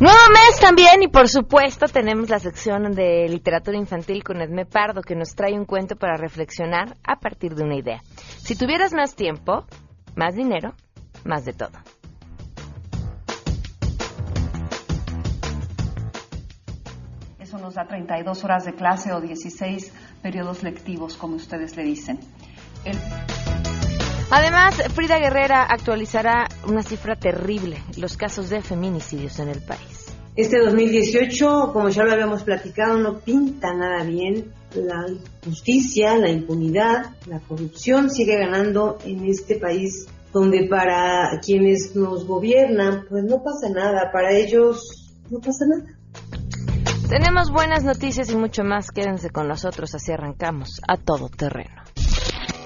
Nuevo mes también y por supuesto tenemos la sección de literatura infantil con Edme Pardo que nos trae un cuento para reflexionar a partir de una idea. Si tuvieras más tiempo, más dinero, más de todo. Eso nos da 32 horas de clase o 16 periodos lectivos, como ustedes le dicen. El... Además, Frida Guerrera actualizará una cifra terrible, los casos de feminicidios en el país. Este 2018, como ya lo habíamos platicado, no pinta nada bien. La justicia, la impunidad, la corrupción sigue ganando en este país donde para quienes nos gobiernan, pues no pasa nada, para ellos no pasa nada. Tenemos buenas noticias y mucho más. Quédense con nosotros, así arrancamos a todo terreno.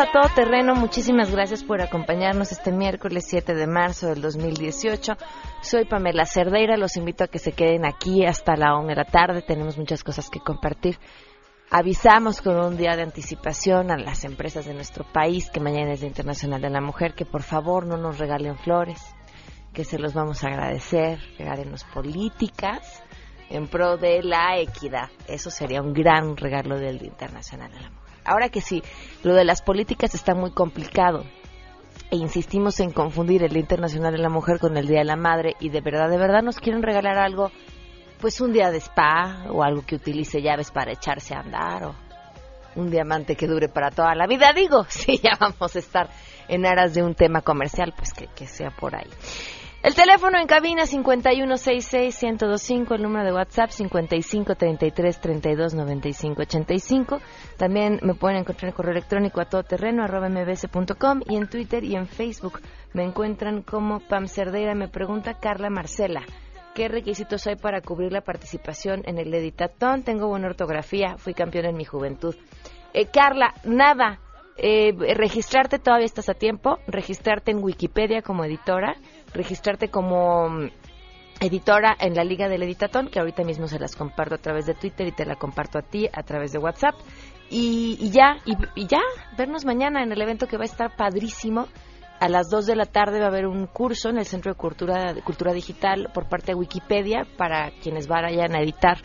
A Todo Terreno. Muchísimas gracias por acompañarnos este miércoles 7 de marzo del 2018. Soy Pamela Cerdeira, los invito a que se queden aquí hasta la 1 de la tarde. Tenemos muchas cosas que compartir. Avisamos con un día de anticipación a las empresas de nuestro país que mañana es Día Internacional de la Mujer que por favor no nos regalen flores, que se los vamos a agradecer, regálenos políticas en pro de la equidad. Eso sería un gran regalo del Día Internacional de la Mujer. Ahora que sí, lo de las políticas está muy complicado e insistimos en confundir el Día Internacional de la Mujer con el Día de la Madre y de verdad, de verdad nos quieren regalar algo, pues un día de spa o algo que utilice llaves para echarse a andar o un diamante que dure para toda la vida, digo, si ya vamos a estar en aras de un tema comercial, pues que, que sea por ahí. El teléfono en cabina 5166-1025, el número de WhatsApp 5533-329585. También me pueden encontrar en correo electrónico a todoterreno arroba mbs.com y en Twitter y en Facebook me encuentran como Pam Cerdeira. Me pregunta Carla Marcela. ¿Qué requisitos hay para cubrir la participación en el Editatón? Tengo buena ortografía, fui campeón en mi juventud. Eh, Carla, nada, eh, registrarte todavía estás a tiempo, registrarte en Wikipedia como editora, registrarte como mm, editora en la Liga del Editatón, que ahorita mismo se las comparto a través de Twitter y te la comparto a ti a través de WhatsApp. Y, y ya, y, ya, vernos mañana en el evento que va a estar padrísimo. A las 2 de la tarde va a haber un curso en el Centro de Cultura, de Cultura Digital por parte de Wikipedia para quienes vayan a editar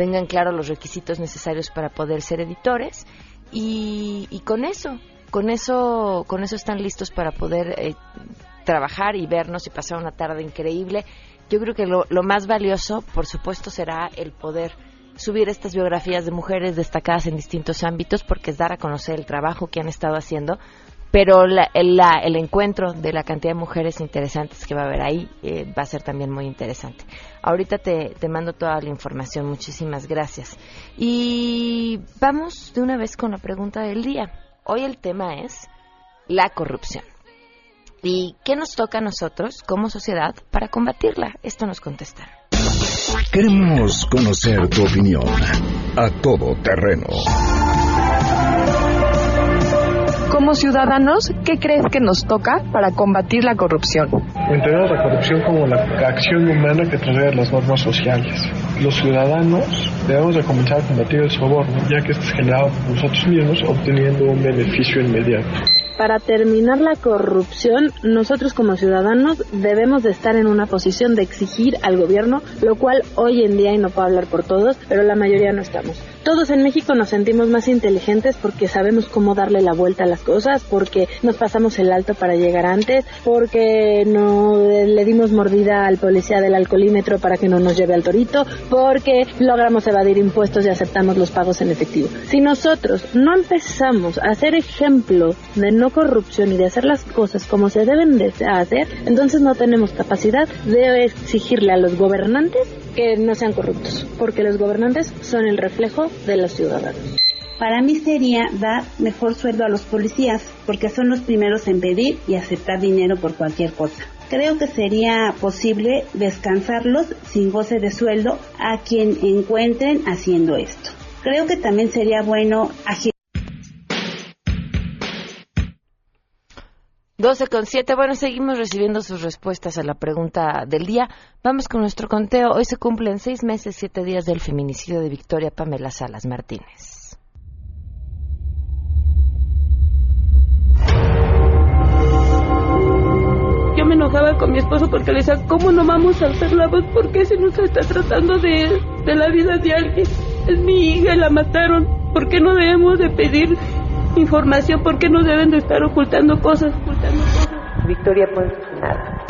tengan claro los requisitos necesarios para poder ser editores y, y con eso, con eso, con eso están listos para poder eh, trabajar y vernos y pasar una tarde increíble. Yo creo que lo, lo más valioso, por supuesto, será el poder subir estas biografías de mujeres destacadas en distintos ámbitos, porque es dar a conocer el trabajo que han estado haciendo, pero la, la, el, encuentro de la cantidad de mujeres interesantes que va a haber ahí eh, va a ser también muy interesante. Ahorita te, te, mando toda la información, muchísimas gracias. Y vamos de una vez con la pregunta del día. Hoy el tema es la corrupción. ¿Y qué nos toca a nosotros como sociedad para combatirla? Esto nos contestará. Queremos conocer tu opinión a todo terreno. Como ciudadanos, ¿qué crees que nos toca para combatir la corrupción? Entendemos la corrupción como la acción humana que transgrede las normas sociales. Los ciudadanos debemos de comenzar a combatir el soborno, ya que este es generado por nosotros mismos obteniendo un beneficio inmediato. Para terminar la corrupción, nosotros como ciudadanos debemos de estar en una posición de exigir al gobierno, lo cual hoy en día, y no puedo hablar por todos, pero la mayoría no estamos. Todos en México nos sentimos más inteligentes porque sabemos cómo darle la vuelta a las cosas, porque nos pasamos el alto para llegar antes, porque no le dimos mordida al policía del alcoholímetro para que no nos lleve al torito, porque logramos evadir impuestos y aceptamos los pagos en efectivo. Si nosotros no empezamos a hacer ejemplo de no corrupción y de hacer las cosas como se deben de hacer, entonces no tenemos capacidad de exigirle a los gobernantes que no sean corruptos, porque los gobernantes son el reflejo de los ciudadanos. Para mí sería dar mejor sueldo a los policías, porque son los primeros en pedir y aceptar dinero por cualquier cosa. Creo que sería posible descansarlos sin goce de sueldo a quien encuentren haciendo esto. Creo que también sería bueno agilizar 12 con 7. Bueno, seguimos recibiendo sus respuestas a la pregunta del día. Vamos con nuestro conteo. Hoy se cumplen seis meses, siete días del feminicidio de Victoria Pamela Salas Martínez. Yo me enojaba con mi esposo porque le decía, ¿cómo no vamos a hacer la voz? ¿Por qué se nos está tratando de, de la vida de alguien? Es mi hija, la mataron. ¿Por qué no debemos de pedir información? ¿Por qué no deben de estar ocultando cosas? Ocultando cosas? Victoria pues nada.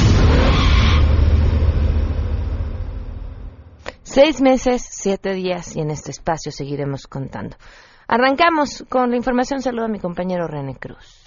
Seis meses, siete días y en este espacio seguiremos contando. Arrancamos con la información. Saludo a mi compañero René Cruz.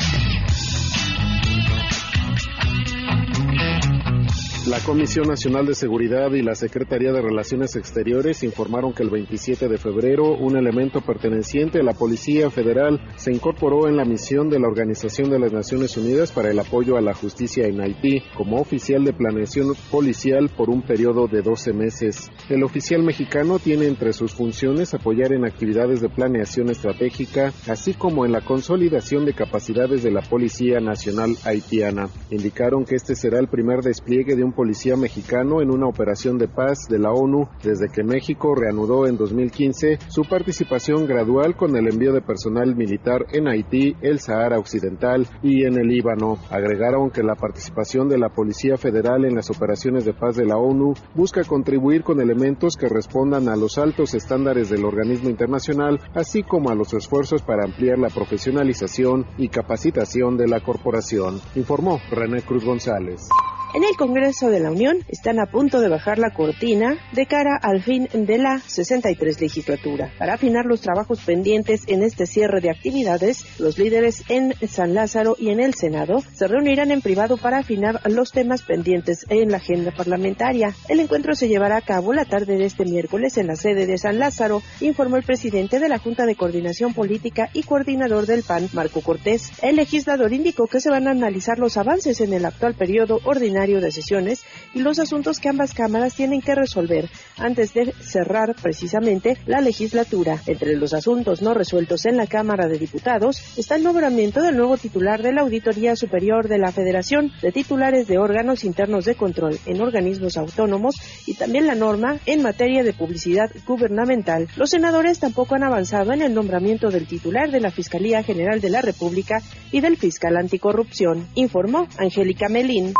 La Comisión Nacional de Seguridad y la Secretaría de Relaciones Exteriores informaron que el 27 de febrero un elemento perteneciente a la Policía Federal se incorporó en la misión de la Organización de las Naciones Unidas para el apoyo a la justicia en Haití como oficial de planeación policial por un periodo de 12 meses. El oficial mexicano tiene entre sus funciones apoyar en actividades de planeación estratégica, así como en la consolidación de capacidades de la Policía Nacional Haitiana. Indicaron que este será el primer despliegue de un policía mexicano en una operación de paz de la ONU desde que México reanudó en 2015 su participación gradual con el envío de personal militar en Haití, el Sahara Occidental y en el Líbano. Agregaron que la participación de la Policía Federal en las operaciones de paz de la ONU busca contribuir con elementos que respondan a los altos estándares del organismo internacional, así como a los esfuerzos para ampliar la profesionalización y capacitación de la corporación, informó René Cruz González. En el Congreso de la Unión están a punto de bajar la cortina de cara al fin de la 63 legislatura. Para afinar los trabajos pendientes en este cierre de actividades, los líderes en San Lázaro y en el Senado se reunirán en privado para afinar los temas pendientes en la agenda parlamentaria. El encuentro se llevará a cabo la tarde de este miércoles en la sede de San Lázaro, informó el presidente de la Junta de Coordinación Política y coordinador del PAN, Marco Cortés. El legislador indicó que se van a analizar los avances en el actual periodo ordinario de sesiones y los asuntos que ambas cámaras tienen que resolver antes de cerrar precisamente la legislatura. Entre los asuntos no resueltos en la Cámara de Diputados está el nombramiento del nuevo titular de la Auditoría Superior de la Federación, de titulares de órganos internos de control en organismos autónomos y también la norma en materia de publicidad gubernamental. Los senadores tampoco han avanzado en el nombramiento del titular de la Fiscalía General de la República y del fiscal anticorrupción, informó Angélica Melín.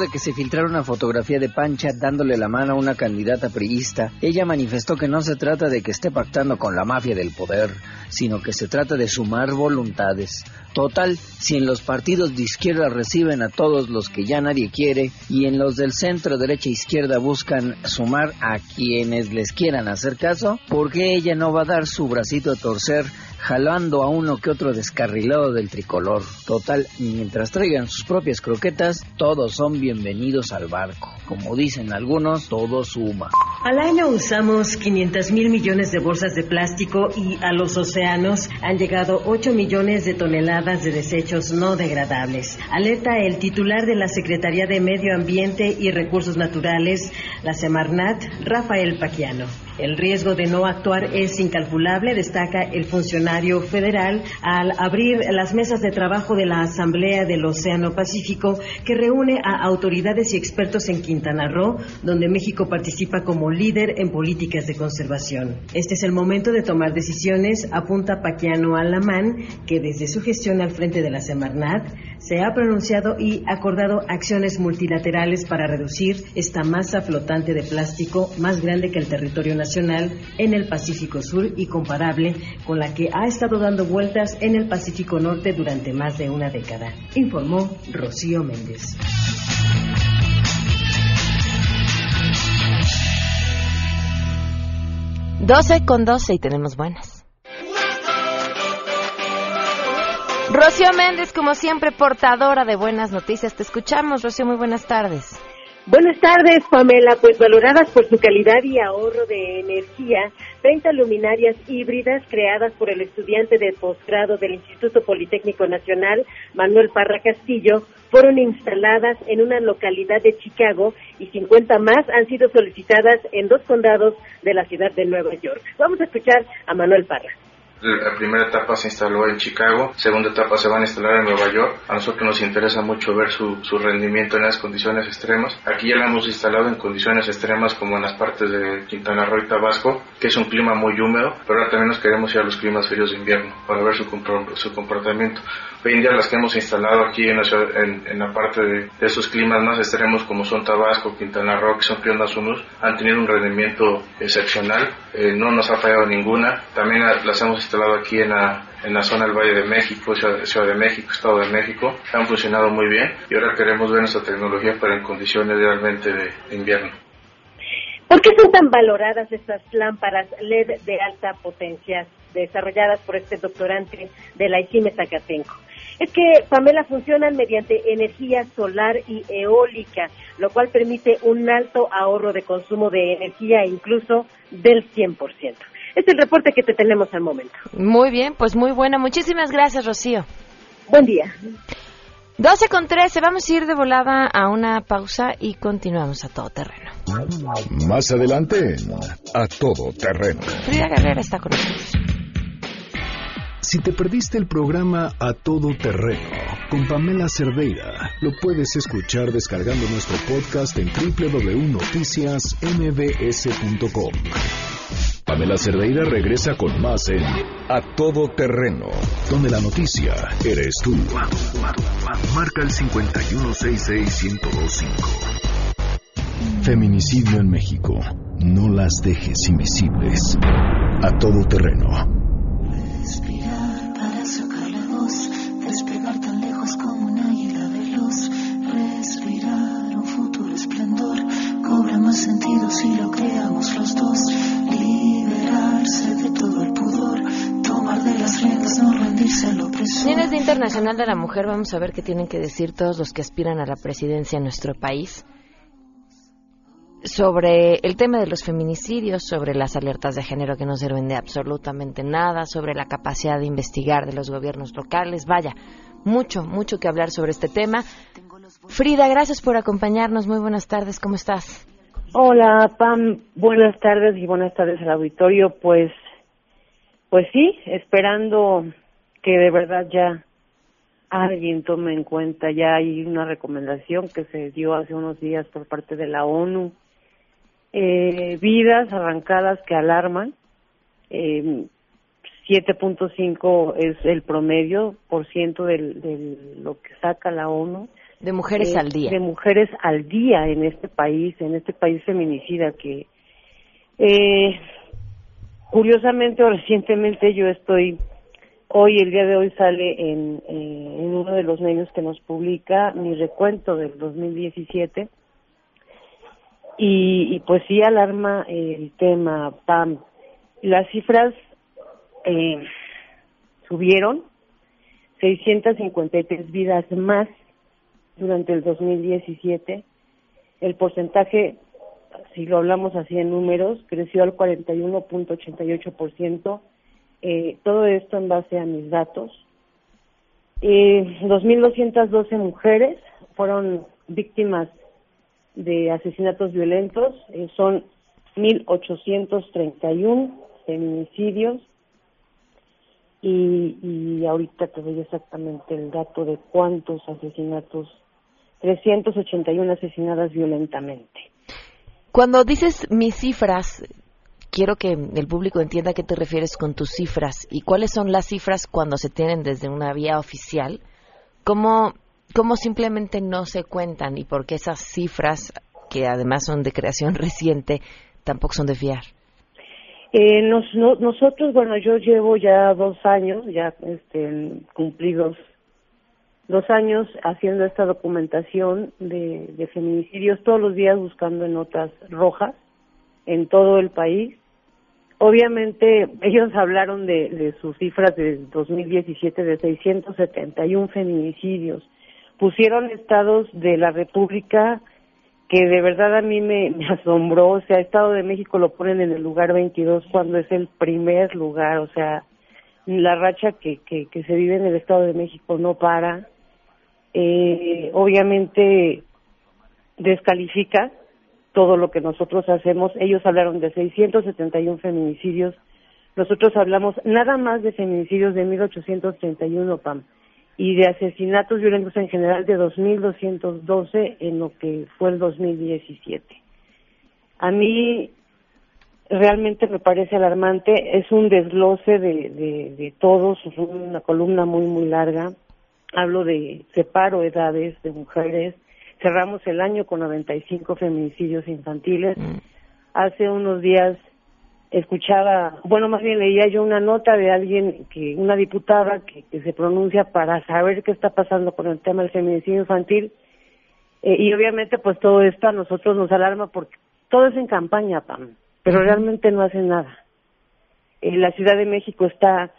De que se filtrara una fotografía de Pancha dándole la mano a una candidata priista, ella manifestó que no se trata de que esté pactando con la mafia del poder, sino que se trata de sumar voluntades. Total, si en los partidos de izquierda reciben a todos los que ya nadie quiere y en los del centro, derecha e izquierda buscan sumar a quienes les quieran hacer caso, ¿por qué ella no va a dar su bracito a torcer jalando a uno que otro descarrilado del tricolor. Total, mientras traigan sus propias croquetas, todos son bienvenidos al barco. Como dicen algunos, todo suma. Al año usamos 500 mil millones de bolsas de plástico y a los océanos han llegado 8 millones de toneladas de desechos no degradables. Alerta el titular de la Secretaría de Medio Ambiente y Recursos Naturales, la Semarnat, Rafael Paquiano. El riesgo de no actuar es incalculable, destaca el funcionario federal al abrir las mesas de trabajo de la Asamblea del Océano Pacífico que reúne a autoridades y expertos en Quintana Roo, donde México participa como líder en políticas de conservación. Este es el momento de tomar decisiones, apunta Paquiano Alamán, que desde su gestión al frente de la Semarnat se ha pronunciado y acordado acciones multilaterales para reducir esta masa flotante de plástico más grande que el territorio nacional en el Pacífico Sur y comparable con la que ha estado dando vueltas en el Pacífico Norte durante más de una década, informó Rocío Méndez. Doce con doce y tenemos buenas. Rocío Méndez, como siempre, portadora de buenas noticias. Te escuchamos, Rocío, muy buenas tardes. Buenas tardes, Pamela. Pues valoradas por su calidad y ahorro de energía, 30 luminarias híbridas creadas por el estudiante de posgrado del Instituto Politécnico Nacional, Manuel Parra Castillo, fueron instaladas en una localidad de Chicago y 50 más han sido solicitadas en dos condados de la ciudad de Nueva York. Vamos a escuchar a Manuel Parra. La primera etapa se instaló en Chicago, segunda etapa se van a instalar en Nueva York. A nosotros nos interesa mucho ver su, su rendimiento en las condiciones extremas. Aquí ya la hemos instalado en condiciones extremas como en las partes de Quintana Roo y Tabasco, que es un clima muy húmedo, pero ahora también nos queremos ir a los climas fríos de invierno para ver su, su comportamiento. Hoy en día las que hemos instalado aquí en la, ciudad, en, en la parte de, de, esos climas más extremos como son Tabasco, Quintana Roo, que son climas húmedos, han tenido un rendimiento excepcional. Eh, no nos ha fallado ninguna. También las hemos instalado aquí en la, en la zona del Valle de México, Ciudad, de México, Estado de México. Han funcionado muy bien y ahora queremos ver nuestra tecnología para en condiciones realmente de, de invierno. ¿Por qué son tan valoradas estas lámparas LED de alta potencia desarrolladas por este doctorante de la ICIME Zacatenco? Es que, Pamela, funcionan mediante energía solar y eólica, lo cual permite un alto ahorro de consumo de energía incluso del 100%. Es el reporte que te tenemos al momento. Muy bien, pues muy buena. Muchísimas gracias, Rocío. Buen día. 12 con 13, vamos a ir de volada a una pausa y continuamos a todo terreno. Más adelante, a todo terreno. Frida Guerrera está con nosotros. Si te perdiste el programa A Todo Terreno con Pamela Cerdeira, lo puedes escuchar descargando nuestro podcast en www.noticiasmbs.com. Pamela Cerdeira regresa con más en A Todo Terreno, donde la noticia eres tú. Marca el 5166125. Feminicidio en México. No las dejes invisibles. A Todo Terreno. Internacional de la Mujer, vamos a ver qué tienen que decir todos los que aspiran a la presidencia en nuestro país sobre el tema de los feminicidios, sobre las alertas de género que no sirven de absolutamente nada, sobre la capacidad de investigar de los gobiernos locales. Vaya, mucho, mucho que hablar sobre este tema. Frida, gracias por acompañarnos. Muy buenas tardes, ¿cómo estás? Hola, Pam. Buenas tardes y buenas tardes al auditorio. Pues, pues sí, esperando que de verdad ya alguien tome en cuenta. Ya hay una recomendación que se dio hace unos días por parte de la ONU eh, vidas arrancadas que alarman. Eh, 7.5 es el promedio por ciento de lo que saca la ONU. De mujeres eh, al día. De mujeres al día en este país, en este país feminicida que, eh, curiosamente o recientemente yo estoy, hoy, el día de hoy sale en, eh, en uno de los medios que nos publica mi recuento del 2017 y, y pues sí alarma el tema PAM. Las cifras eh, subieron 653 vidas más durante el 2017. El porcentaje, si lo hablamos así en números, creció al 41.88%. Eh, todo esto en base a mis datos. Eh, 2.212 mujeres fueron víctimas de asesinatos violentos, eh, son 1.831 feminicidios y, y ahorita te doy exactamente el dato de cuántos asesinatos, 381 asesinadas violentamente. Cuando dices mis cifras, quiero que el público entienda a qué te refieres con tus cifras y cuáles son las cifras cuando se tienen desde una vía oficial. ¿Cómo, cómo simplemente no se cuentan y por qué esas cifras, que además son de creación reciente, tampoco son de fiar? Eh, nos, no, nosotros, bueno, yo llevo ya dos años, ya este, cumplidos dos años haciendo esta documentación de, de feminicidios todos los días buscando en notas rojas en todo el país. Obviamente ellos hablaron de, de sus cifras de 2017 de 671 feminicidios. Pusieron estados de la República que de verdad a mí me, asombró, o sea, Estado de México lo ponen en el lugar 22 cuando es el primer lugar, o sea, la racha que, que, que se vive en el Estado de México no para, eh, obviamente descalifica todo lo que nosotros hacemos. Ellos hablaron de 671 feminicidios. Nosotros hablamos nada más de feminicidios de 1831, PAM, y de asesinatos violentos en general de 2212 en lo que fue el 2017. A mí realmente me parece alarmante. Es un desglose de, de, de todos, es una columna muy, muy larga. Hablo de separo edades de mujeres, cerramos el año con 95 feminicidios infantiles. Hace unos días escuchaba, bueno, más bien leía yo una nota de alguien, que una diputada que, que se pronuncia para saber qué está pasando con el tema del feminicidio infantil. Eh, y obviamente pues todo esto a nosotros nos alarma porque todo es en campaña, Pam, pero realmente no hacen nada. Eh, la Ciudad de México está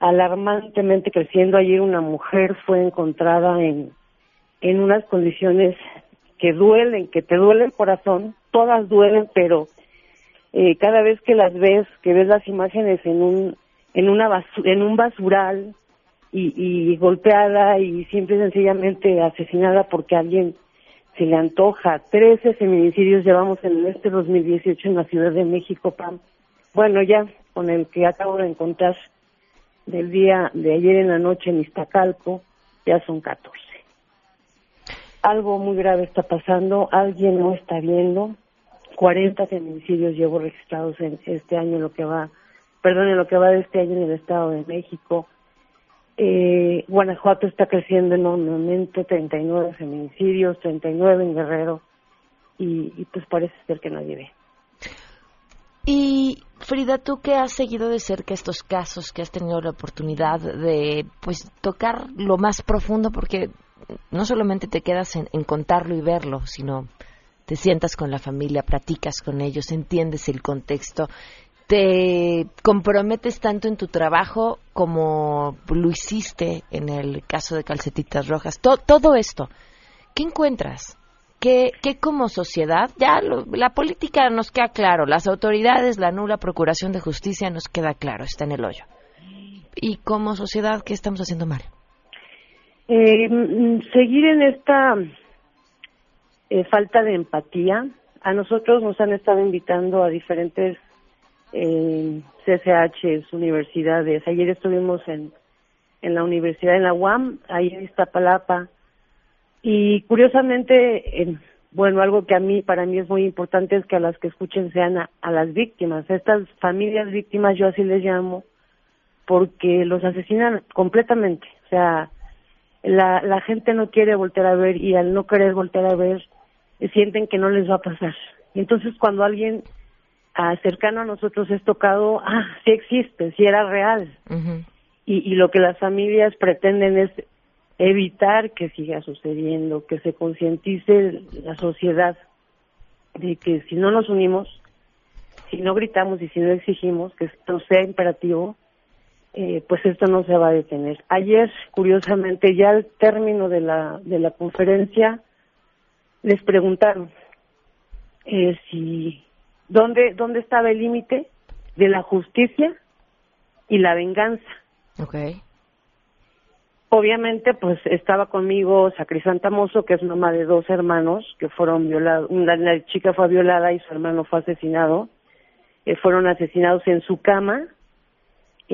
alarmantemente creciendo. Ayer una mujer fue encontrada en en unas condiciones que duelen, que te duele el corazón, todas duelen, pero eh, cada vez que las ves, que ves las imágenes en un en una en un basural y, y golpeada y simple y sencillamente asesinada porque alguien se le antoja. Trece feminicidios llevamos en este 2018 en la Ciudad de México, Pam. Bueno, ya con el que acabo de encontrar del día de ayer en la noche en Iztacalco, ya son 14 algo muy grave está pasando, alguien no está viendo. 40 feminicidios llevo registrados en este año, lo que va, perdón, en lo que va de este año en el Estado de México. Eh, Guanajuato está creciendo enormemente, 39 feminicidios, 39 en Guerrero, y, y pues parece ser que nadie ve. Y Frida, tú que has seguido de cerca estos casos, que has tenido la oportunidad de pues tocar lo más profundo, porque no solamente te quedas en, contarlo y verlo, sino te sientas con la familia, platicas con ellos, entiendes el contexto, te comprometes tanto en tu trabajo como lo hiciste en el caso de Calcetitas Rojas. To, todo esto, ¿qué encuentras? ¿Qué, qué como sociedad? Ya lo, la política nos queda claro, las autoridades, la nula procuración de justicia nos queda claro, está en el hoyo. Y como sociedad, ¿qué estamos haciendo mal? Eh, seguir en esta eh, falta de empatía. A nosotros nos han estado invitando a diferentes eh, CCHs, universidades. Ayer estuvimos en, en la universidad, en la UAM, ahí en Iztapalapa. Y curiosamente, eh, bueno, algo que a mí, para mí es muy importante es que a las que escuchen sean a, a las víctimas. Estas familias víctimas, yo así les llamo, porque los asesinan completamente. O sea, la, la gente no quiere voltear a ver y al no querer voltear a ver eh, sienten que no les va a pasar. Y entonces cuando alguien ah, cercano a nosotros es tocado, ah, sí existe, sí era real. Y, y lo que las familias pretenden es evitar que siga sucediendo, que se concientice la sociedad de que si no nos unimos, si no gritamos y si no exigimos que esto sea imperativo, eh, pues esto no se va a detener. Ayer, curiosamente, ya al término de la, de la conferencia, les preguntaron eh, si dónde, dónde estaba el límite de la justicia y la venganza. Okay. Obviamente, pues estaba conmigo Sacrisanta Mozo, que es mamá de dos hermanos que fueron violados. Una la chica fue violada y su hermano fue asesinado. Eh, fueron asesinados en su cama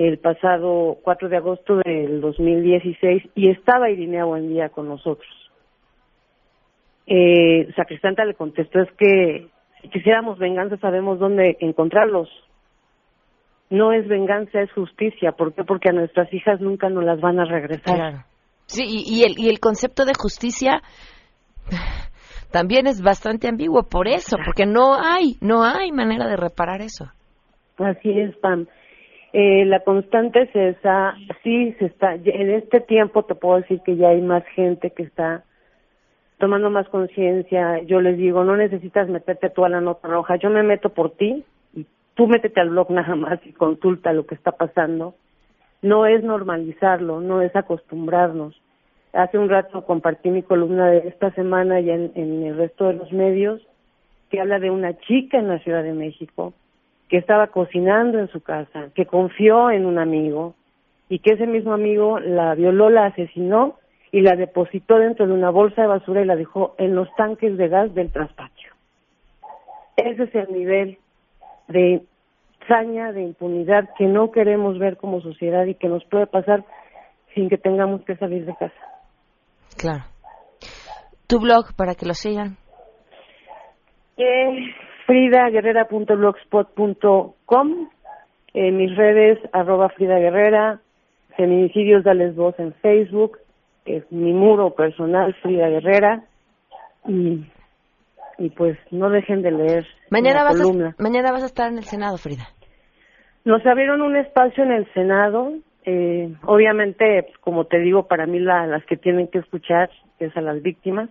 el pasado 4 de agosto del 2016 y estaba Irinea Buendía con nosotros. Eh, Sacristanta le contestó es que si quisiéramos venganza sabemos dónde encontrarlos. No es venganza, es justicia. ¿Por qué? Porque a nuestras hijas nunca nos las van a regresar. Claro. Sí, y, y, el, y el concepto de justicia también es bastante ambiguo por eso, porque no hay, no hay manera de reparar eso. Así es, Pam. Eh, la constante es esa, sí se está, en este tiempo te puedo decir que ya hay más gente que está tomando más conciencia, yo les digo, no necesitas meterte tú a la nota roja, yo me meto por ti y tú métete al blog nada más y consulta lo que está pasando. No es normalizarlo, no es acostumbrarnos. Hace un rato compartí mi columna de esta semana y en, en el resto de los medios que habla de una chica en la Ciudad de México que estaba cocinando en su casa, que confió en un amigo y que ese mismo amigo la violó, la asesinó y la depositó dentro de una bolsa de basura y la dejó en los tanques de gas del traspatio. Ese es el nivel de saña, de impunidad que no queremos ver como sociedad y que nos puede pasar sin que tengamos que salir de casa. Claro. Tu blog para que lo sigan. Eh, fridaguerrera.blogspot.com en mis redes arroba Frida Guerrera, Feminicidios Dales Voz en Facebook, es mi muro personal Frida Guerrera y, y pues no dejen de leer Mañana vas, columna. a, mañana vas a estar en el Senado, Frida. Nos abrieron un espacio en el Senado. Eh, obviamente, pues, como te digo, para mí la- las que tienen que escuchar es a las víctimas.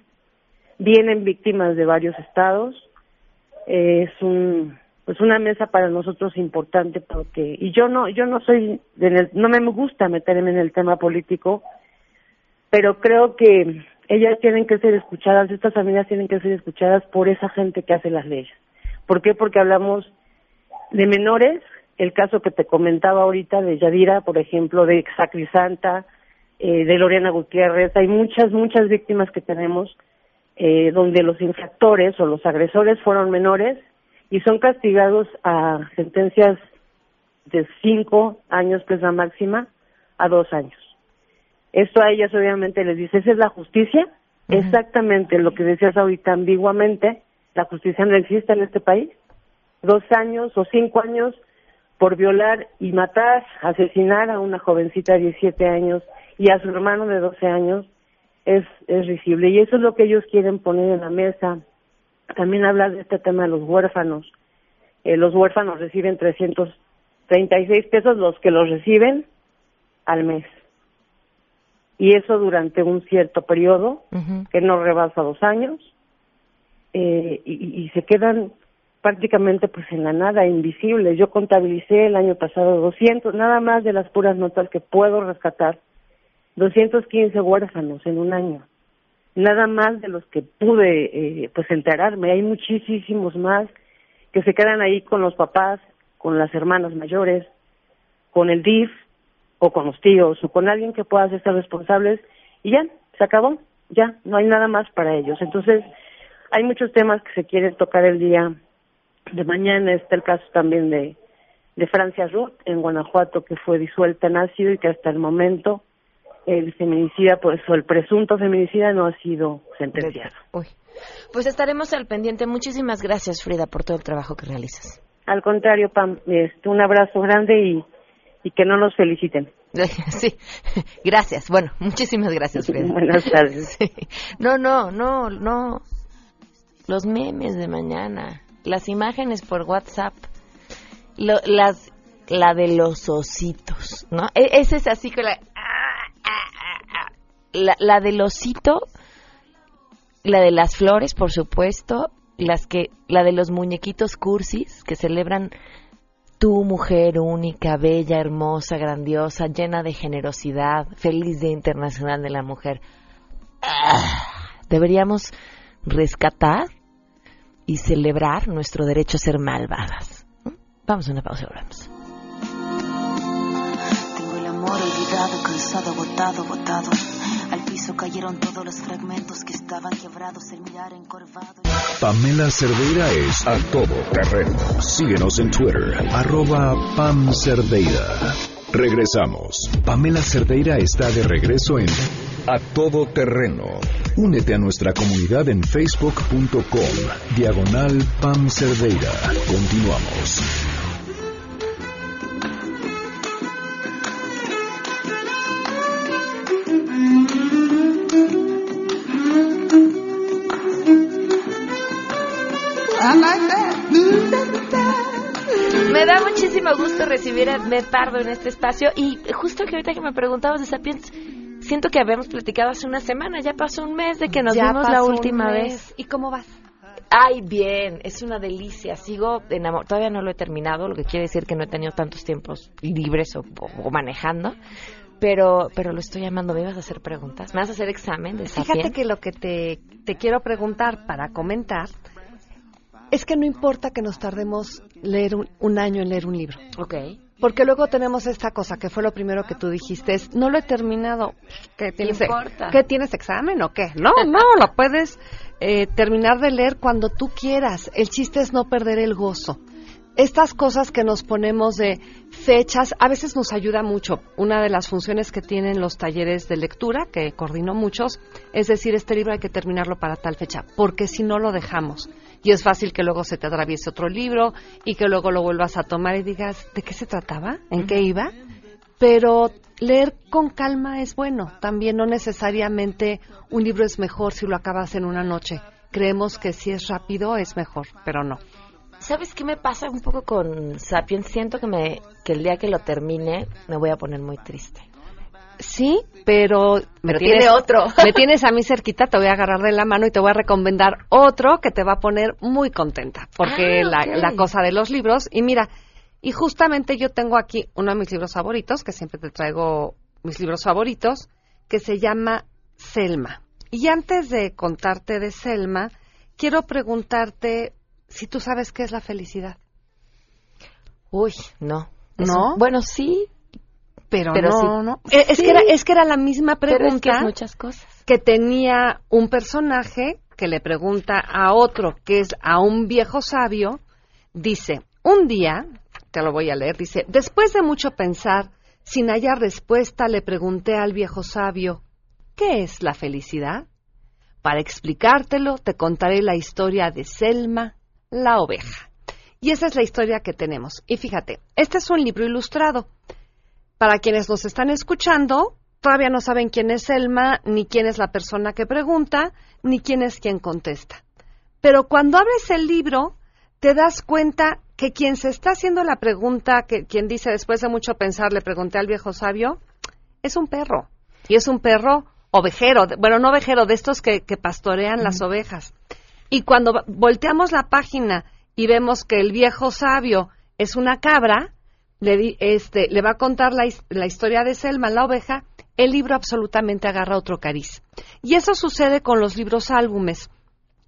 Vienen víctimas de varios estados. Eh, es un pues una mesa para nosotros importante porque y yo no yo no soy el- no me gusta meterme en el tema político pero creo que ellas tienen que ser escuchadas estas familias tienen que ser escuchadas por esa gente que hace las leyes ¿por qué? porque hablamos de menores, el caso que te comentaba ahorita de Yadira, por ejemplo, de Sacrisanta, eh, de Lorena Gutiérrez, hay muchas, muchas víctimas que tenemos eh, donde los infractores o los agresores fueron menores y son castigados a sentencias de cinco años, que es la máxima, a dos años. Esto a ellas obviamente les dice, ¿esa es la justicia? Exactamente lo que decías ahorita ambiguamente, la justicia no existe en este país. Dos años o cinco años por violar y matar, asesinar a una jovencita de 17 años y a su hermano de 12 años es, es risible. Y eso es lo que ellos quieren poner en la mesa. También hablar de este tema de los huérfanos. Eh, los huérfanos reciben 336 pesos los que los reciben al mes. Y eso durante un cierto periodo que no rebasa dos años. Eh, y, y- y se quedan prácticamente pues en la nada, invisibles. Yo contabilicé el año pasado 200, nada más de las puras notas que puedo rescatar, 215 huérfanos en un año. Nada más de los que pude eh, pues enterarme. Hay muchísimos más que se quedan ahí con los papás, con las hermanas mayores, con el DIF o con los tíos o con alguien que pueda hacerse responsables y ya, se acabó, ya, no hay nada más para ellos. Entonces, hay muchos temas que se quieren tocar el día de mañana. Está el caso también de, de Francia Ruth en Guanajuato, que fue disuelta en ácido y que hasta el momento el feminicida, pues, o el presunto feminicida no ha sido sentenciado. Uy. Pues estaremos al pendiente. Muchísimas gracias, Frida, por todo el trabajo que realizas. Al contrario, Pam, este, un abrazo grande y, y que no nos feliciten. Sí, gracias. Bueno, muchísimas gracias, Frida. Buenas tardes. Sí. No, no, no, no. Los memes de mañana, las imágenes por WhatsApp, lo- las, la de los ositos, ¿no? E- ese es así con la, la, la del osito, la de las flores, por supuesto, las que, la de los muñequitos cursis que celebran tu mujer única, bella, hermosa, grandiosa, llena de generosidad, feliz Día Internacional de la Mujer. Ah, Deberíamos rescatar y celebrar nuestro derecho a ser malvadas. Vamos a una pausa volvemos. Tengo el amor olvidado, agotado, botado. Piso cayeron todos los fragmentos que estaban quebrados, el mirar encorvado. Pamela Cerdeira es a todo terreno. Síguenos en Twitter, arroba Pam Cerdeira. Regresamos. Pamela Cerdeira está de regreso en A Todo Terreno. Únete a nuestra comunidad en facebook.com, diagonal Pam Cerdeira. Continuamos. Recibir a Med Pardo en este espacio y justo que ahorita que me preguntabas de Sapiens, siento que habíamos platicado hace una semana, ya pasó un mes de que nos Ya vimos la última vez. ¿Y cómo vas? Ay, bien, es una delicia. Sigo enamorada. Todavía no lo he terminado, lo que quiere decir que no he tenido tantos tiempos libres o, o manejando. pero pero lo estoy llamando. ¿Me ibas a hacer preguntas? ¿Me vas a hacer examen de Fíjate Sapien? que lo que te, te quiero preguntar para comentar es que no importa que nos tardemos leer un, un año en leer un libro. Ok. Porque luego tenemos esta cosa que fue lo primero que tú dijiste, es no lo he terminado. ¿Qué tienes, importa? ¿qué tienes examen o qué? No, no, lo puedes eh, terminar de leer cuando tú quieras. El chiste es no perder el gozo. Estas cosas que nos ponemos de fechas, a veces nos ayuda mucho. Una de las funciones que tienen los talleres de lectura, que coordino muchos, es decir, este libro hay que terminarlo para tal fecha, porque si no lo dejamos. Y es fácil que luego se te atraviese otro libro y que luego lo vuelvas a tomar y digas, ¿de qué se trataba? ¿En qué iba? Pero leer con calma es bueno. También no necesariamente un libro es mejor si lo acabas en una noche. Creemos que si es rápido es mejor, pero no. ¿Sabes qué me pasa un poco con Sapiens? Siento que, me, que el día que lo termine me voy a poner muy triste. Sí, pero me Pero tienes, tiene otro. me tienes a mí cerquita, te voy a agarrar de la mano y te voy a recomendar otro que te va a poner muy contenta, porque Ah, la, la cosa de los libros, y mira, y justamente yo tengo aquí uno de mis libros favoritos, que siempre te traigo mis libros favoritos, que se llama Selma. Y antes de contarte de Selma, quiero preguntarte si tú sabes qué es la felicidad. Uy, no. Es ¿No? un- bueno, sí, Pero, Pero no, sí. no. Eh, Es, Sí. que era, es que era la misma pero pregunta es que es muchas cosas. que tenía un personaje que le pregunta a otro, que es a un viejo sabio, dice, un día, te lo voy a leer, dice, después de mucho pensar, sin hallar respuesta, le pregunté al viejo sabio, ¿qué es la felicidad? Para explicártelo, te contaré la historia de Selma, la oveja. Y esa es la historia que tenemos. Y fíjate, este es un libro ilustrado. Para quienes nos están escuchando, todavía no saben quién es Selma, ni quién es la persona que pregunta, ni quién es quien contesta. Pero cuando abres el libro, te das cuenta que quien se está haciendo la pregunta, que quien dice después de mucho pensar, le pregunté al viejo sabio, es un perro. Y es un perro ovejero, bueno, no ovejero, de estos que, que pastorean las ovejas. Y cuando volteamos la página y vemos que el viejo sabio es una cabra, le, este, le va a contar la, his- la historia de Selma, la oveja, el libro absolutamente agarra otro cariz. Y eso sucede con los libros álbumes.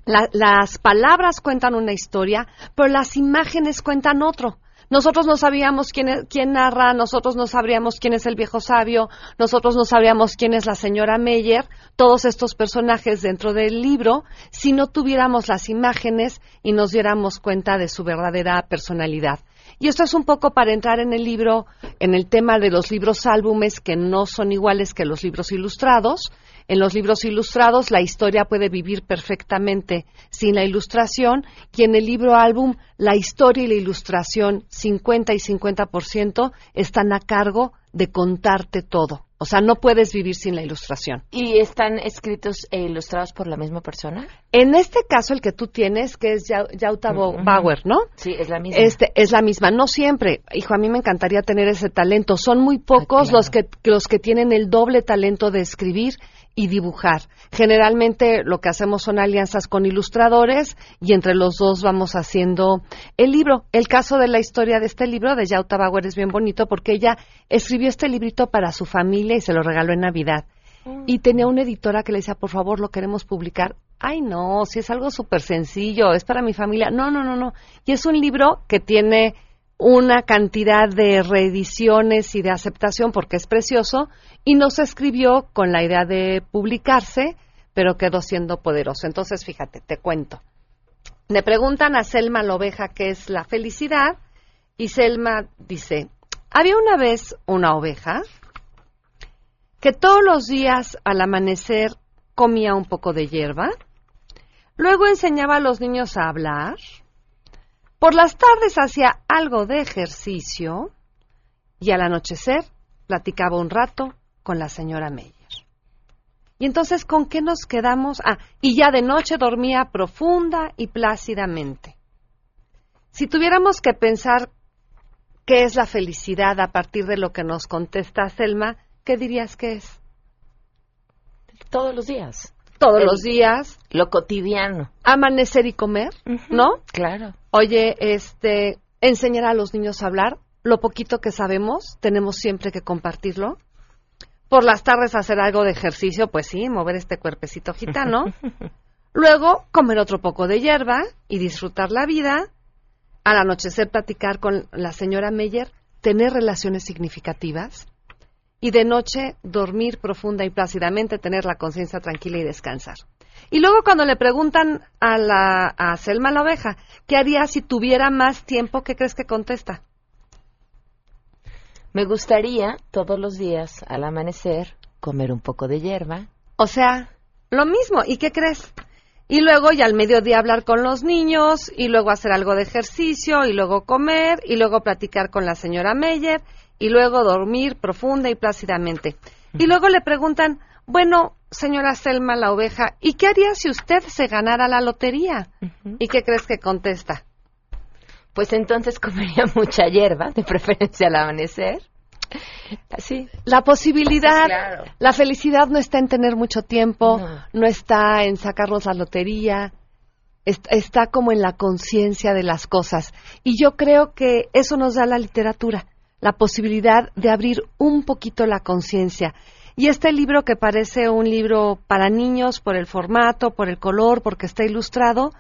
La- las palabras cuentan una historia, pero las imágenes cuentan otro. Nosotros no sabíamos quién, es- quién narra, nosotros no sabríamos quién es el viejo sabio, nosotros no sabríamos quién es la señora Meyer, todos estos personajes dentro del libro, si no tuviéramos las imágenes y nos diéramos cuenta de su verdadera personalidad. Y esto es un poco para entrar en el libro, en el tema de los libros álbumes que no son iguales que los libros ilustrados. En los libros ilustrados la historia puede vivir perfectamente sin la ilustración y en el libro álbum la historia y la ilustración 50 y 50% están a cargo de contarte todo. O sea, no puedes vivir sin la ilustración. ¿Y están escritos e ilustrados por la misma persona? En este caso, el que tú tienes, que es Yau- Yauta Ujú. Bauer, ¿no? Sí, es la misma. Este, es la misma. No siempre. Hijo, a mí me encantaría tener ese talento. Son muy pocos los, que, los que tienen el doble talento de escribir y dibujar. Generalmente lo que hacemos son alianzas con ilustradores y entre los dos vamos haciendo el libro. El caso de la historia de este libro de Yauta Bauer es bien bonito porque ella escribió este librito para su familia y se lo regaló en Navidad. Y tenía una editora que le decía, por favor, lo queremos publicar. Ay, no, si es algo súper sencillo, es para mi familia. No, no, no, no. Y es un libro que tiene una cantidad de reediciones y de aceptación porque es precioso y no se escribió con la idea de publicarse, pero quedó siendo poderoso. Entonces, fíjate, te cuento. Le preguntan a Selma la oveja qué es la felicidad y Selma dice, había una vez una oveja que todos los días al amanecer comía un poco de hierba, luego enseñaba a los niños a hablar, por las tardes hacía algo de ejercicio y al anochecer platicaba un rato con la señora Meyer. Y entonces, ¿con qué nos quedamos? Ah, y ya de noche dormía profunda y plácidamente. Si tuviéramos que pensar qué es la felicidad a partir de lo que nos contesta Selma, ¿qué dirías que es? Todos los días. Todos El- los días. Lo cotidiano. Amanecer y comer, ¿no? Claro. Oye, este, enseñar a los niños a hablar, lo poquito que sabemos, tenemos siempre que compartirlo. Por las tardes hacer algo de ejercicio, pues sí, mover este cuerpecito gitano. Luego comer otro poco de hierba y disfrutar la vida. Al anochecer platicar con la señora Meyer, tener relaciones significativas. Y de noche dormir profunda y plácidamente, tener la conciencia tranquila y descansar. Y luego cuando le preguntan a, la, a Selma la oveja, ¿qué haría si tuviera más tiempo? ¿Qué crees que contesta? Me gustaría todos los días al amanecer comer un poco de hierba. O sea, lo mismo. ¿Y qué crees? Y luego ya al mediodía hablar con los niños, y luego hacer algo de ejercicio, y luego comer, y luego platicar con la señora Meyer, y luego dormir profunda y plácidamente. Y luego le preguntan, bueno, señora Selma la oveja, ¿y qué haría si usted se ganara la lotería? ¿Y qué crees que contesta? Pues entonces comería mucha hierba, de preferencia al amanecer. Así. La posibilidad, Claro. la felicidad no está en tener mucho tiempo, No. no, está en sacarnos la lotería, est- está como en la conciencia de las cosas. Y yo creo que eso nos da la literatura, la posibilidad de abrir un poquito la conciencia. Y este libro que parece un libro para niños por el formato, por el color, porque está ilustrado,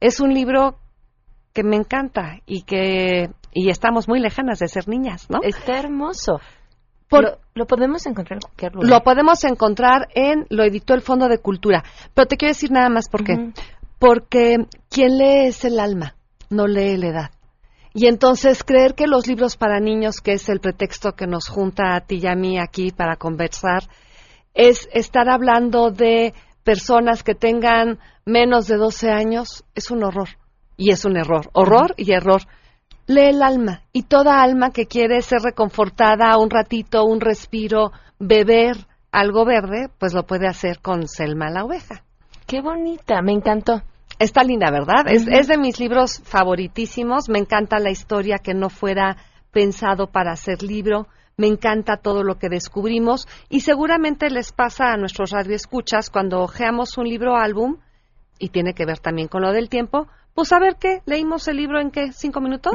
es un libro que me encanta y que y estamos muy lejanas de ser niñas, ¿no? Está hermoso. Por- lo, lo podemos encontrar en cualquier lugar. Lo podemos encontrar en, lo editó el Fondo de Cultura. Pero te quiero decir nada más por qué. Porque quien lee es el alma, no lee la edad. Y entonces creer que los libros para niños, que es el pretexto que nos junta a ti y a mí aquí para conversar, es estar hablando de personas que tengan menos de 12 años, es un horror. Y es un error. Horror y error. Lee el alma. Y toda alma que quiere ser reconfortada un ratito, un respiro, beber algo verde, pues lo puede hacer con Selma la oveja. Qué bonita, me encantó. Está linda, ¿verdad? es, es de mis libros favoritísimos. Me encanta la historia que no fuera pensado para ser libro. Me encanta todo lo que descubrimos. Y seguramente les pasa a nuestros radioescuchas cuando ojeamos un libro álbum, y tiene que ver también con lo del tiempo, pues a ver qué, leímos el libro en qué, cinco minutos.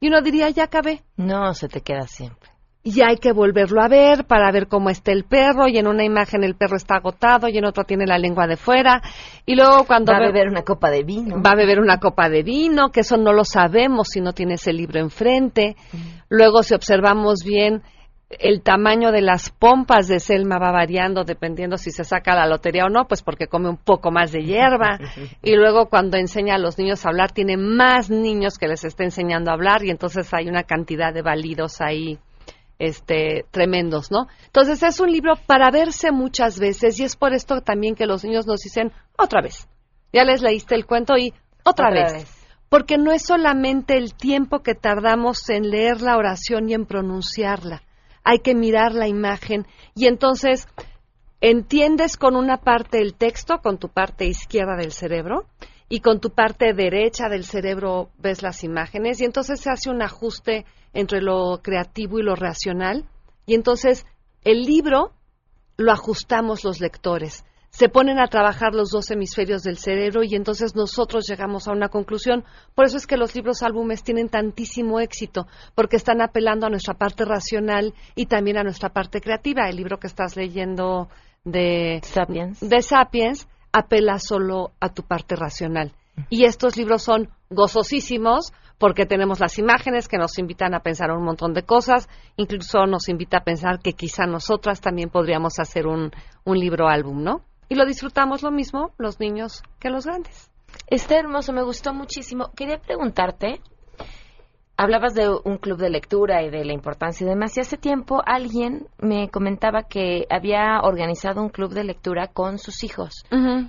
Y uno diría, ya acabé. No, se te queda siempre. Y hay que volverlo a ver para ver cómo está el perro, y en una imagen el perro está agotado, y en otra tiene la lengua de fuera, y luego cuando Va a beber una copa de vino. va a beber una copa de vino, que eso no lo sabemos si no tienes el libro enfrente. Luego, si observamos bien, el tamaño de las pompas de Selma va variando dependiendo si se saca la lotería o no, pues porque come un poco más de hierba. Y luego, cuando enseña a los niños a hablar, tiene más niños que les está enseñando a hablar, y entonces hay una cantidad de válidos ahí este, tremendos, ¿no? Entonces es un libro para verse muchas veces y es por esto también que los niños nos dicen otra vez. Ya les leíste el cuento y otra, Otra vez. vez. Porque no es solamente el tiempo que tardamos en leer la oración y en pronunciarla. Hay que mirar la imagen y entonces entiendes con una parte el texto, con tu parte izquierda del cerebro, y con tu parte derecha del cerebro ves las imágenes, y entonces se hace un ajuste entre lo creativo y lo racional, y entonces el libro lo ajustamos los lectores. Se ponen a trabajar los dos hemisferios del cerebro y entonces nosotros llegamos a una conclusión. Por eso es que los libros álbumes tienen tantísimo éxito, porque están apelando a nuestra parte racional y también a nuestra parte creativa. El libro que estás leyendo de Sapiens. de Sapiens apela solo a tu parte racional. Y estos libros son gozosísimos porque tenemos las imágenes que nos invitan a pensar un montón de cosas, incluso nos invita a pensar que quizá nosotras también podríamos hacer un, un libro álbum, ¿no? Y lo disfrutamos lo mismo los niños que los grandes. Está hermoso, me gustó muchísimo. Quería preguntarte, hablabas de un club de lectura y de la importancia y demás, y hace tiempo alguien me comentaba que había organizado un club de lectura con sus hijos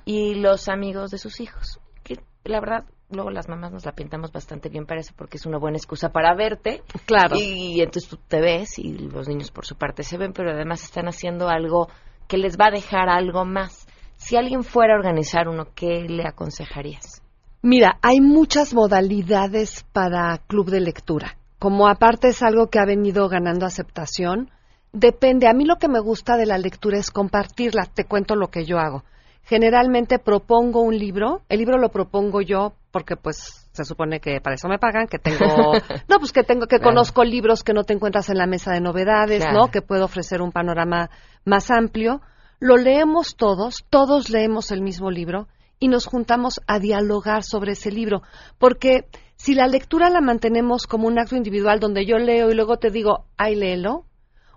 y los amigos de sus hijos. Que la verdad, luego las mamás nos la pintamos bastante bien, parece, porque es una buena excusa para verte. Claro. Y, entonces tú te ves y los niños por su parte se ven, pero además están haciendo algo que les va a dejar algo más. Si alguien fuera a organizar uno, ¿qué le aconsejarías? Mira, hay muchas modalidades para club de lectura. Como aparte es algo que ha venido ganando aceptación, depende. A mí lo que me gusta de la lectura es compartirla. Te cuento lo que yo hago. Generalmente propongo un libro. El libro lo propongo yo porque pues se supone que para eso me pagan, que tengo, no, pues que tengo, que Claro. conozco libros que no te encuentras en la mesa de novedades, Claro. ¿no? Que puedo ofrecer un panorama más amplio. Lo leemos todos, todos leemos el mismo libro y nos juntamos a dialogar sobre ese libro, porque si la lectura la mantenemos como un acto individual donde yo leo y luego te digo, ay, léelo,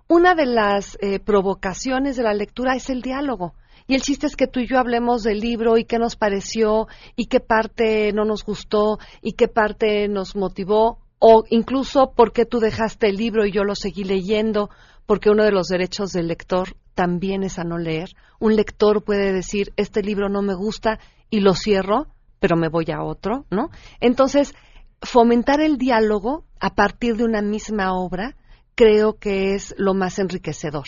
una de las eh, provocaciones de la lectura es el diálogo. Y el chiste es que tú y yo hablemos del libro y qué nos pareció y qué parte no nos gustó y qué parte nos motivó o incluso por qué tú dejaste el libro y yo lo seguí leyendo, porque uno de los derechos del lector también es a no leer. Un lector puede decir, este libro no me gusta y lo cierro, pero me voy a otro, ¿no? Entonces, fomentar el diálogo a partir de una misma obra creo que es lo más enriquecedor.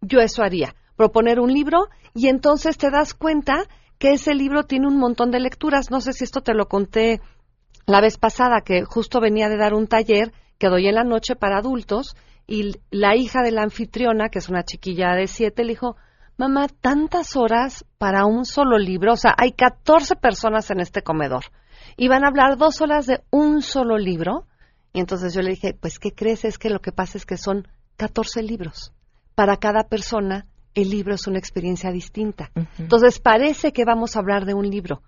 Yo eso haría, proponer un libro y entonces te das cuenta que ese libro tiene un montón de lecturas. No sé si esto te lo conté la vez pasada, que justo venía de dar un taller que doy en la noche para adultos y la hija de la anfitriona, que es una chiquilla de siete, le dijo, mamá, tantas horas para un solo libro, o sea, hay 14 personas en este comedor y van a hablar dos horas de un solo libro. Y entonces yo le dije, pues, ¿qué crees? Es que lo que pasa es que son 14 libros. Para cada persona, el libro es una experiencia distinta. Entonces parece que vamos a hablar de un libro.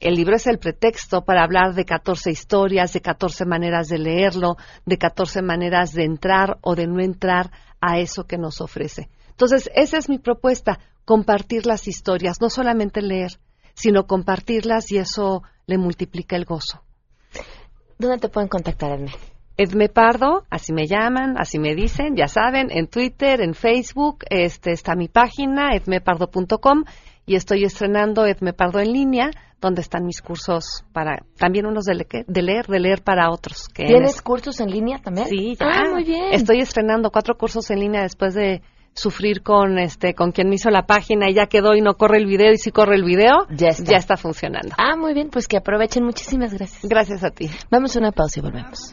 El libro es el pretexto para hablar de 14 historias, de 14 maneras de leerlo, de 14 maneras de entrar o de no entrar a eso que nos ofrece. Entonces, esa es mi propuesta, compartir las historias, no solamente leer, sino compartirlas y eso le multiplica el gozo. ¿Dónde te pueden contactar, Edme? Edme Pardo, así me llaman, así me dicen, ya saben, en Twitter, en Facebook, este está mi página, edmepardo.com, y estoy estrenando Edme Pardo en línea, donde están mis cursos para, también unos de, le- de leer, de leer para otros. que ¿Tienes es- cursos en línea también? Sí, ya. Ah, muy bien. Estoy estrenando cuatro cursos en línea después de sufrir con este con quien me hizo la página y ya quedó y no corre el video y si corre el video ya está, funcionando. Ah, muy bien, pues que aprovechen. Muchísimas gracias. Gracias a ti. Vamos a una pausa y volvemos.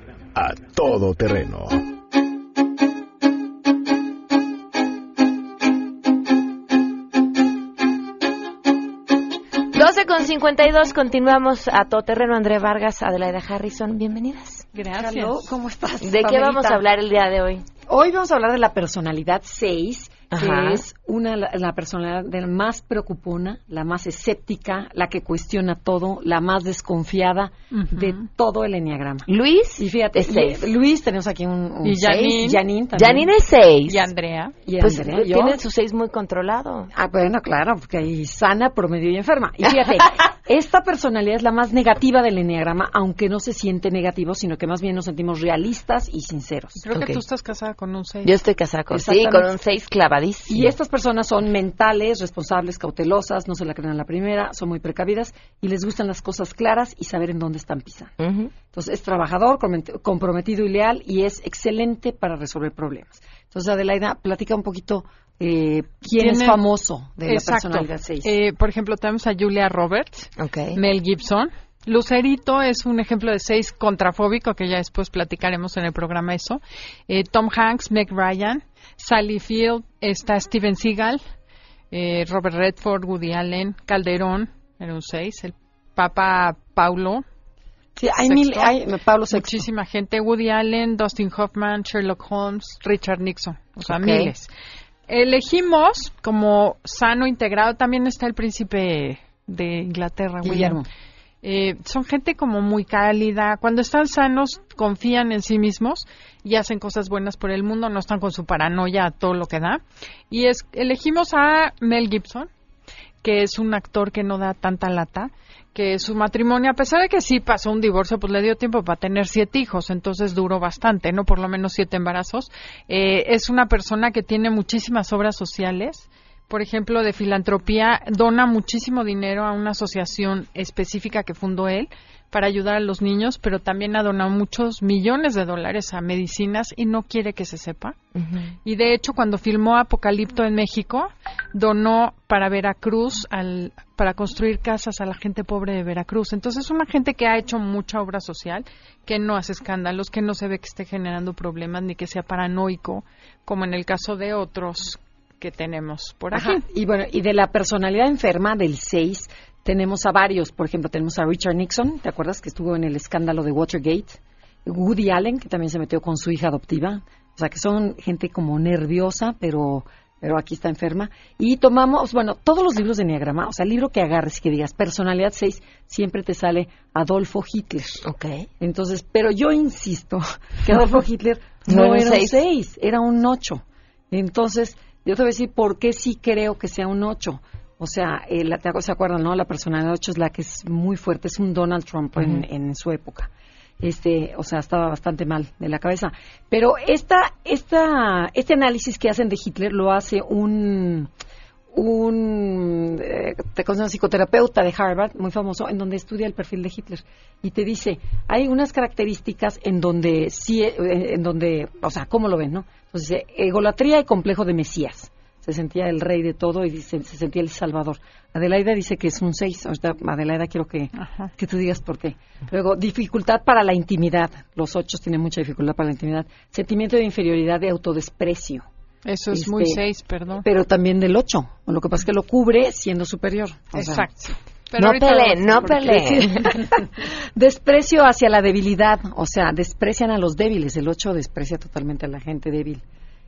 a todo terreno. 12 con 52, continuamos a todo terreno. Andrea Vargas, Adelaida Harrison, bienvenidas. Gracias. Hello, ¿cómo estás? ¿De qué Pamelita? vamos a hablar el día de hoy? Hoy vamos a hablar de la personalidad 6, Ajá. que es una la, la personalidad de la más preocupona, la más escéptica, la que cuestiona todo, la más desconfiada Ujú. de todo el enneagrama. Luis y fíjate, es seis. Luis tenemos aquí un, un Y seis, Janine. Janine también. Janine es seis. Y Andrea. Y Pues Andrea, yo. tiene su seis muy controlado. Ah, bueno, claro, porque hay sana, promedio y enferma. Y fíjate, esta personalidad es la más negativa del enneagrama, aunque no se siente negativo, sino que más bien nos sentimos realistas y sinceros. Creo que tú estás casada con un 6. Yo estoy casada con sí, con un seis clavadísimo. Y estas personas son mentales, responsables, cautelosas, no se la creen a la primera, son muy precavidas y les gustan las cosas claras y saber en dónde están pisando. Ujú. Entonces es trabajador, comprometido y leal y es excelente para resolver problemas. Entonces Adelaida, platica un poquito eh, quién es famoso de Exacto. la personalidad 6. Eh, por ejemplo, tenemos a Julia Roberts, Mel Gibson. Lucerito es un ejemplo de seis contrafóbico, que ya después platicaremos en el programa eso. Eh, Tom Hanks, Meg Ryan, Sally Field, está Steven Seagal, eh, Robert Redford, Woody Allen, Calderón, era un seis, el Papa Paulo. Sí, hay mil- hay- Pablo VI. Muchísima gente, Woody Allen, Dustin Hoffman, Sherlock Holmes, Richard Nixon, o sea, Ok. miles. Elegimos como sano integrado, también está el príncipe de Inglaterra, William. Guillermo. Eh, son gente como muy cálida. Cuando están sanos, confían en sí mismos y hacen cosas buenas por el mundo. No están con su paranoia a todo lo que da. Y es, elegimos a Mel Gibson, que es un actor que no da tanta lata, que su matrimonio, a pesar de que sí pasó un divorcio, pues le dio tiempo para tener siete hijos, entonces duró bastante, ¿no? Por lo menos siete embarazos. Eh, es una persona que tiene muchísimas obras sociales, por ejemplo, de filantropía, dona muchísimo dinero a una asociación específica que fundó él para ayudar a los niños, pero también ha donado muchos millones de dólares a medicinas y no quiere que se sepa. Y de hecho, cuando filmó Apocalipto en México, donó para Veracruz, al, para construir casas a la gente pobre de Veracruz. Entonces, es una gente que ha hecho mucha obra social, que no hace escándalos, que no se ve que esté generando problemas ni que sea paranoico, como en el caso de otros que tenemos por aquí. Ajá. Y bueno, y de la personalidad enferma del 6 tenemos a varios. Por ejemplo, tenemos a Richard Nixon, ¿te acuerdas que estuvo en el escándalo de Watergate? Woody Allen, que también se metió con su hija adoptiva. O sea, que son gente como nerviosa, pero pero aquí está enferma. Y tomamos, bueno, todos los libros de Enneagrama, o sea, el libro que agarres y que digas personalidad 6, siempre te sale Adolfo Hitler. Ok. Entonces, pero yo insisto que Adolfo Hitler no, No era un un seis. 6, era un 8. Entonces, yo te voy a decir por qué sí creo que sea un 8. O sea, eh, la, te- ¿se acuerdan, no? La personalidad 8 es la que es muy fuerte, es un Donald Trump en, en su época. Este, o sea, estaba bastante mal de la cabeza. Pero esta, esta, este análisis que hacen de Hitler lo hace un, un eh, te conoce un psicoterapeuta de Harvard muy famoso en donde estudia el perfil de Hitler y te dice hay unas características en donde sí eh, en donde o sea cómo lo ven no entonces egolatría y complejo de mesías se sentía el rey de todo y se sentía el salvador. Adelaida dice que es un 6 ahorita Adelaida quiero que, que tú digas por qué. Luego dificultad para la intimidad. Los ocho tienen mucha dificultad para la intimidad. Sentimiento de inferioridad de autodesprecio Eso es Este, muy seis, perdón. pero también del 8. Lo que pasa es que lo cubre siendo superior. O sea, Exacto. No ahorita- peleen, no peleen. Desprecio hacia la debilidad, o sea, desprecian a los débiles. El 8 desprecia totalmente a la gente débil.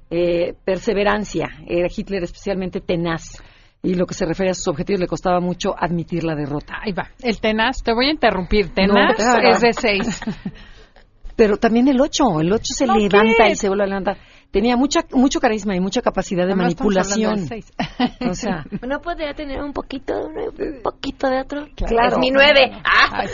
Eh, perseverancia, era Hitler especialmente tenaz. Y lo que se refiere a sus objetivos le costaba mucho admitir la derrota. Ahí va. El tenaz, te voy a interrumpir. Tenaz No, es de seis. Pero también el 8, el 8 se ¿No levanta qué? y se vuelve a levantar. Tenía mucha, mucho carisma y mucha capacidad de manipulación. del seis. O sea, ¿No podría tener un poquito de uno y un poquito de otro? Claro. Es mi nueve. ¡Ah!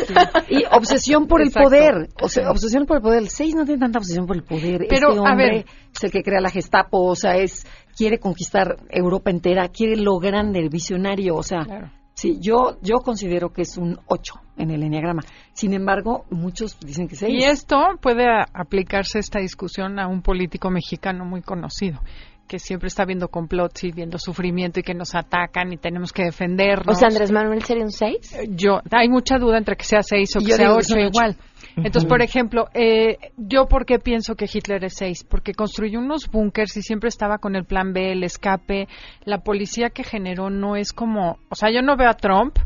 Y obsesión por Exacto. el poder. O sea, obsesión por el poder. El 6 no tiene tanta obsesión por el poder. Pero, este a hombre ver. es el que crea la Gestapo. O sea, es quiere conquistar Europa entera. Quiere lo grande, el visionario. O sea, Claro. Sí, yo, yo considero que es un 8 en el enneagrama. Sin embargo, muchos dicen que 6. Y esto puede a- aplicarse esta discusión a un político mexicano muy conocido que siempre está viendo complots y viendo sufrimiento y que nos atacan y tenemos que defendernos. O sea, Andrés Manuel sería un seis. yo hay mucha duda entre que sea seis o Y que yo sea digo que es ocho un ocho. igual. Entonces, por ejemplo, eh, yo por qué pienso que Hitler es seis, porque construyó unos búnkers y siempre estaba con el plan B, el escape. La policía que generó no es como, o sea, yo no veo a Trump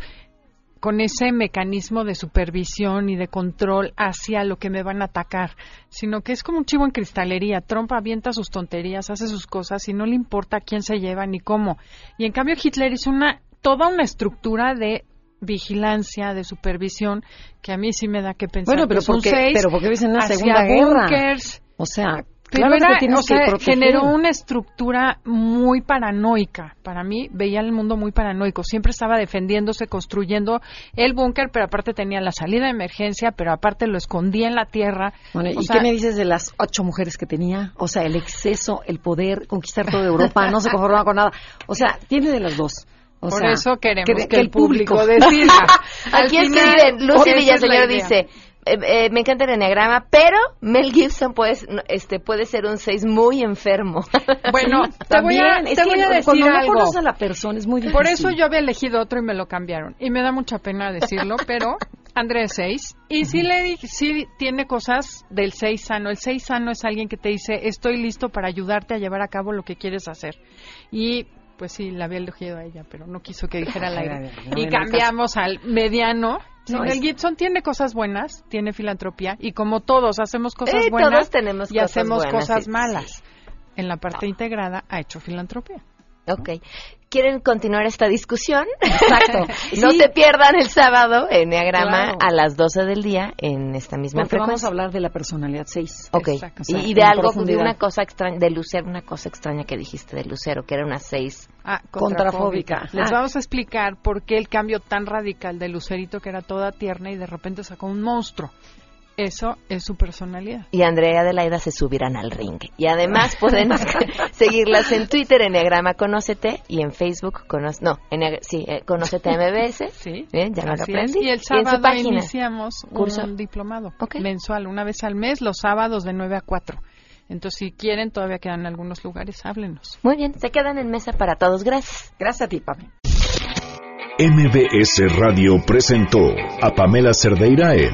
con ese mecanismo de supervisión y de control hacia lo que me van a atacar, sino que es como un chivo en cristalería. Trump avienta sus tonterías, hace sus cosas y no le importa quién se lleva ni cómo. Y en cambio Hitler hizo una toda una estructura de vigilancia, de supervisión, que a mí sí me da que pensar. Bueno, pero que porque, seis pero porque vives en una hacia segunda guerra. O sea, claro era, que tienes o sea, que proteger. generó una estructura muy paranoica. Para mí, veía el mundo muy paranoico. Siempre estaba defendiéndose, construyendo el búnker, pero aparte tenía la salida de emergencia, pero aparte lo escondía en la tierra. Bueno, O ¿y sea, qué me dices de las ocho mujeres que tenía? O sea, el exceso, el poder, conquistar toda Europa, no se conformaba con nada. O sea, tiene de las dos. O Por sea, eso queremos que, que el público decida. Al Aquí escriben, Lucy es Villaseñor dice, eh, eh, me encanta el enneagrama, pero Mel Gibson puede, este, puede ser un 6 muy enfermo. Bueno, te voy a, También, es te que voy a decir cuando no algo. conoces a la persona es muy difícil. Por eso yo había elegido otro y me lo cambiaron. Y me da mucha pena decirlo, pero Andrés 6. Y sí, le di- sí tiene cosas del 6 sano. El 6 sano es alguien que te dice, estoy listo para ayudarte a llevar a cabo lo que quieres hacer. Y pues sí, la había elegido a ella, pero no quiso que dijera al aire. no y cambiamos al mediano. No, Mel es- Gibson tiene cosas buenas, tiene filantropía. Y como todos hacemos cosas Eh, buenas todos tenemos y cosas hacemos buenas, cosas sí, malas. En la parte integrada ha hecho filantropía. Ok. ¿Quieren continuar esta discusión? Exacto. no Sí. se pierdan el sábado en Enneagrama Claro. a las 12 del día en esta misma Porque vamos a hablar de la personalidad 6. Ok. Exacto. Y, y de algo, de una cosa extraña, de Lucero, una cosa extraña que dijiste de Lucero, que era una 6. Ah, Contrafóbica. contrafóbica. Les Ah. vamos a explicar por qué el cambio tan radical de Lucerito, que era toda tierna y de repente sacó un monstruo. Eso es su personalidad. y Andrea y Adelaida se subirán al ring. Y además pueden seguirlas en Twitter, Enneagrama Conócete, y en Facebook, cono- no, Enneag- sí, eh, Conócete MBS. Sí. Bien, ya lo Así es. aprendí. Y el en su sábado página. iniciamos Curso. un diplomado mensual, una vez al mes, los sábados de 9 a 4. Entonces, si quieren, todavía quedan algunos lugares, háblenos. Muy bien, se quedan en mesa para todos. Gracias. Gracias a ti, Pame. MBS Radio presentó a Pamela Cerdeira en